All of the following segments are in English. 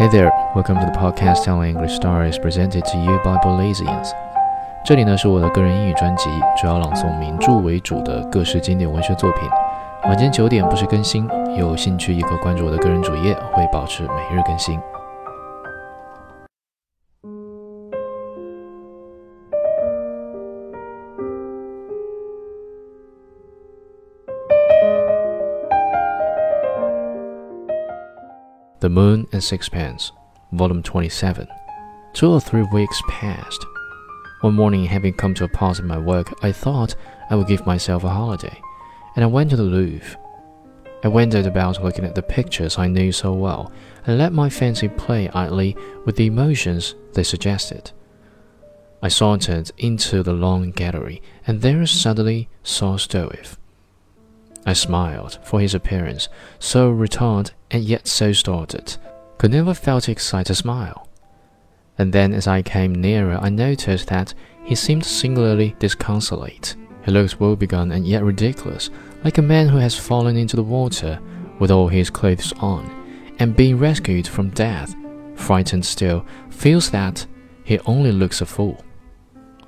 Hey there, welcome to the podcast telling English stories presented to you by Belizeans。这里呢是我的个人英语专辑，主要朗诵名著为主的各式经典文学作品。晚间九点不时更新，有兴趣也可关注我的个人主页，会保持每日更新。The Moon and Sixpence, Volume 27. Two or three weeks passed. One morning, having come to a pause in my work, I thought I would give myself a holiday, and I went to the Louvre. I wandered about looking at the pictures I knew so well, and let my fancy play idly with the emotions they suggested. I sauntered into the long gallery, and there suddenly saw Stroeve. I smiled, for his appearance, so rotund and yet so startled, could never fail to excite a smile. And then, as I came nearer, I noticed that he seemed singularly disconsolate. He looked woebegone and yet ridiculous, like a man who has fallen into the water with all his clothes on, and being rescued from death, frightened still, feels that he only looks a fool.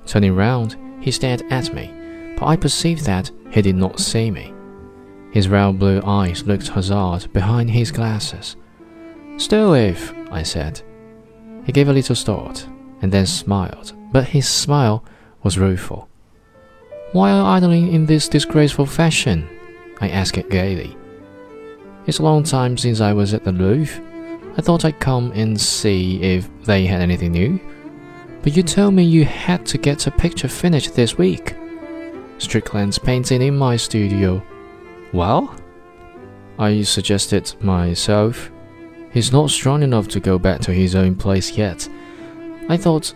Turning round, he stared at me, but I perceived that he did not see me. His round blue eyes looked hazard behind his glasses. Stroeve, I said. He gave a little start, and then smiled, but his smile was rueful. Why are you idling in this disgraceful fashion? I asked gaily. It's a long time since I was at the Louvre. I thought I'd come and see if they had anything new. But you told me you had to get a picture finished this week. Strickland's painting in my studio well? I suggested myself. He's not strong enough to go back to his own place yet. I thought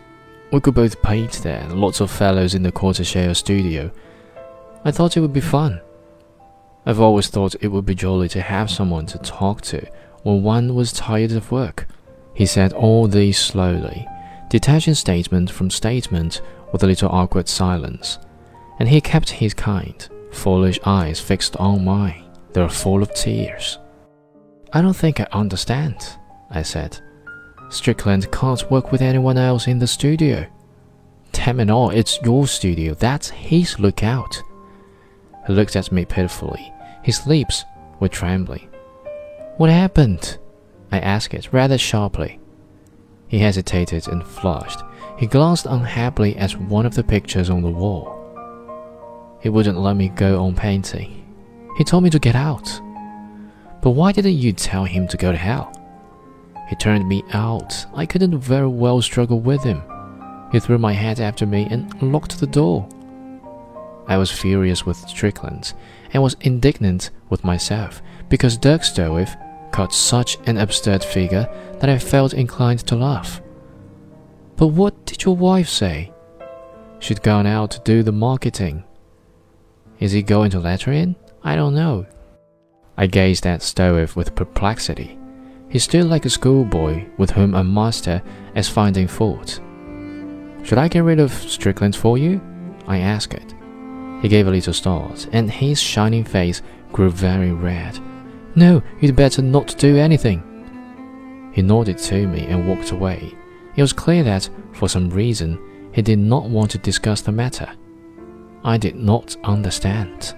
we could both paint there, lots of fellows in the quarter share a studio. I thought it would be fun. I've always thought it would be jolly to have someone to talk to when one was tired of work. He said all this slowly, detaching statement from statement with a little awkward silence, and he kept his kind foolish eyes fixed on mine. They're full of tears. I don't think I understand, I said. Strickland can't work with anyone else in the studio. Damn it all, it's your studio. That's his lookout. He looked at me pitifully. His lips were trembling. What happened? I asked it rather sharply. He hesitated and flushed. He glanced unhappily at one of the pictures on the wall. He wouldn't let me go on painting. He told me to get out. But why didn't you tell him to go to hell? He turned me out. I couldn't very well struggle with him. He threw my hat after me and locked the door. I was furious with Strickland and was indignant with myself because Dirk Stroeve cut such an absurd figure that I felt inclined to laugh. But what did your wife say? She'd gone out to do the marketing. Is he going to let her in? I don't know. I gazed at Stroeve with perplexity. He stood like a schoolboy with whom a master is finding fault. Should I get rid of Strickland for you? I asked. He gave a little start, and his shining face grew very red. No, you'd better not do anything. He nodded to me and walked away. It was clear that, for some reason, he did not want to discuss the matter. I did not understand.